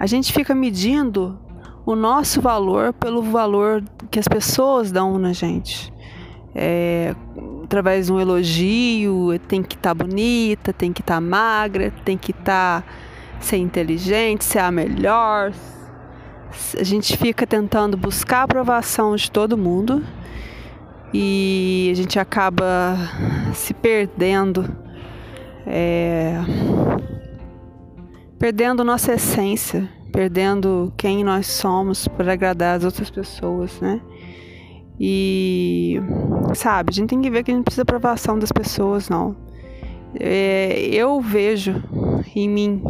A gente fica medindo o nosso valor pelo valor que as pessoas dão na gente. É, através de um elogio, tem que estar tá bonita, tem que estar tá magra, tem que estar tá, ser inteligente, ser a melhor. A gente fica tentando buscar a aprovação de todo mundo e a gente acaba se perdendo, é, perdendo nossa essência, perdendo quem nós somos para agradar as outras pessoas, né? E sabe, a gente tem que ver que a gente precisa aprovação das pessoas, não. É, eu vejo em mim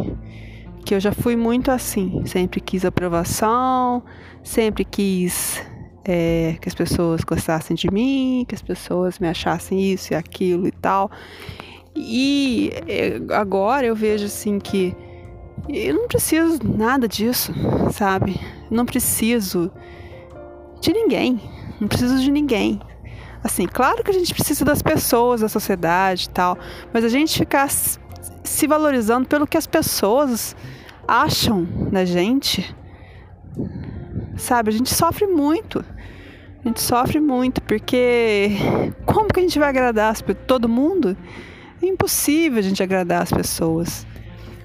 que eu já fui muito assim, sempre quis aprovação, sempre quis é, que as pessoas gostassem de mim, que as pessoas me achassem isso e aquilo e tal. E é, agora eu vejo assim que eu não preciso nada disso, sabe? Não preciso de ninguém. Não preciso de ninguém. Assim, claro que a gente precisa das pessoas, da sociedade e tal, mas a gente ficar se valorizando pelo que as pessoas acham da gente, sabe? A gente sofre muito. A gente sofre muito porque como que a gente vai agradar todo mundo? É impossível a gente agradar as pessoas.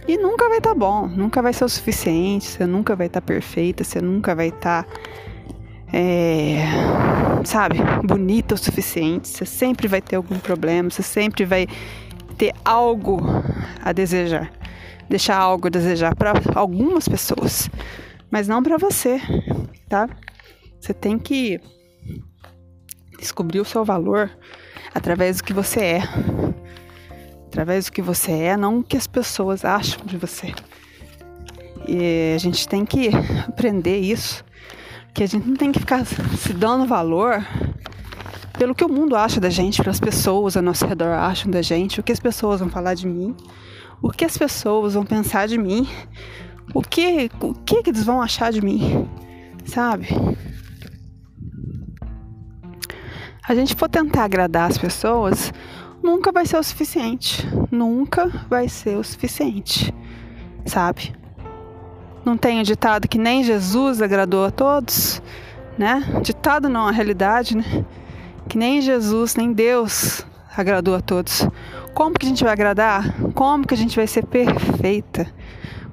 E nunca vai estar tá bom, nunca vai ser o suficiente, você nunca vai estar tá perfeita, você nunca vai estar tá é, sabe, bonita o suficiente. Você sempre vai ter algum problema, você sempre vai ter algo a desejar, deixar algo a desejar para algumas pessoas, mas não para você, tá? Você tem que descobrir o seu valor através do que você é, através do que você é, não o que as pessoas acham de você. E a gente tem que aprender isso que a gente não tem que ficar se dando valor pelo que o mundo acha da gente, pelas pessoas ao nosso redor acham da gente, o que as pessoas vão falar de mim, o que as pessoas vão pensar de mim, o que, o que, que eles vão achar de mim, sabe? A gente for tentar agradar as pessoas, nunca vai ser o suficiente, nunca vai ser o suficiente, sabe? Não tem o ditado que nem Jesus agradou a todos, né? Ditado não, a realidade, né? Que nem Jesus, nem Deus agradou a todos. Como que a gente vai agradar? Como que a gente vai ser perfeita?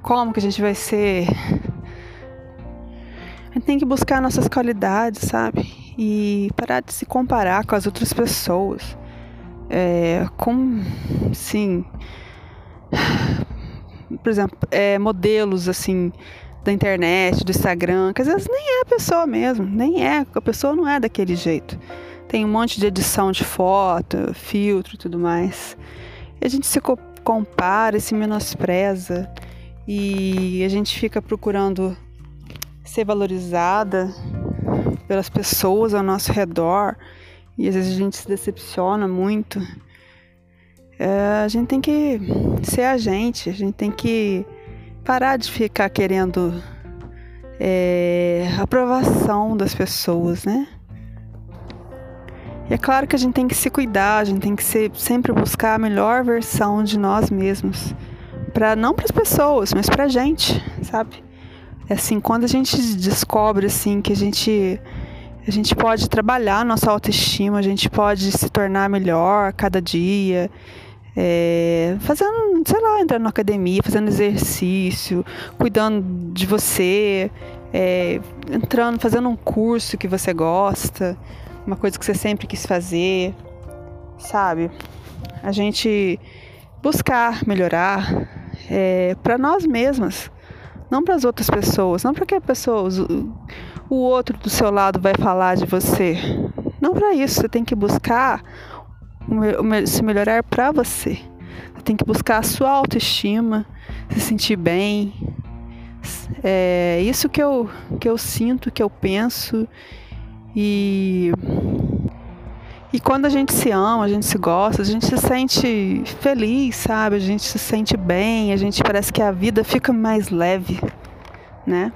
Como que a gente vai ser. A gente tem que buscar nossas qualidades, sabe? E parar de se comparar com as outras pessoas. É, com, sim, por exemplo, é, modelos assim da internet, do Instagram, que às vezes nem é a pessoa mesmo, nem é, a pessoa não é daquele jeito. Tem um monte de edição de foto, filtro e tudo mais. E a gente se compara, se menospreza e a gente fica procurando ser valorizada pelas pessoas ao nosso redor e às vezes a gente se decepciona muito é, a gente tem que ser a gente, a gente tem que parar de ficar querendo é, aprovação das pessoas, né? E é claro que a gente tem que se cuidar, a gente tem que ser, sempre buscar a melhor versão de nós mesmos, para não para as pessoas, mas para a gente, sabe? É assim, quando a gente descobre assim que a gente a gente pode trabalhar nossa autoestima, a gente pode se tornar melhor cada dia, é, fazendo, sei lá, entrando na academia, fazendo exercício, cuidando de você, é, entrando, fazendo um curso que você gosta, uma coisa que você sempre quis fazer, sabe? A gente buscar melhorar é, para nós mesmas, não para as outras pessoas, não para que a pessoa, o outro do seu lado vai falar de você. Não para isso, você tem que buscar se melhorar para você. Você tem que buscar a sua autoestima, se sentir bem. É isso que eu, que eu sinto, que eu penso. E, e quando a gente se ama, a gente se gosta, a gente se sente feliz, sabe? A gente se sente bem, a gente parece que a vida fica mais leve, né?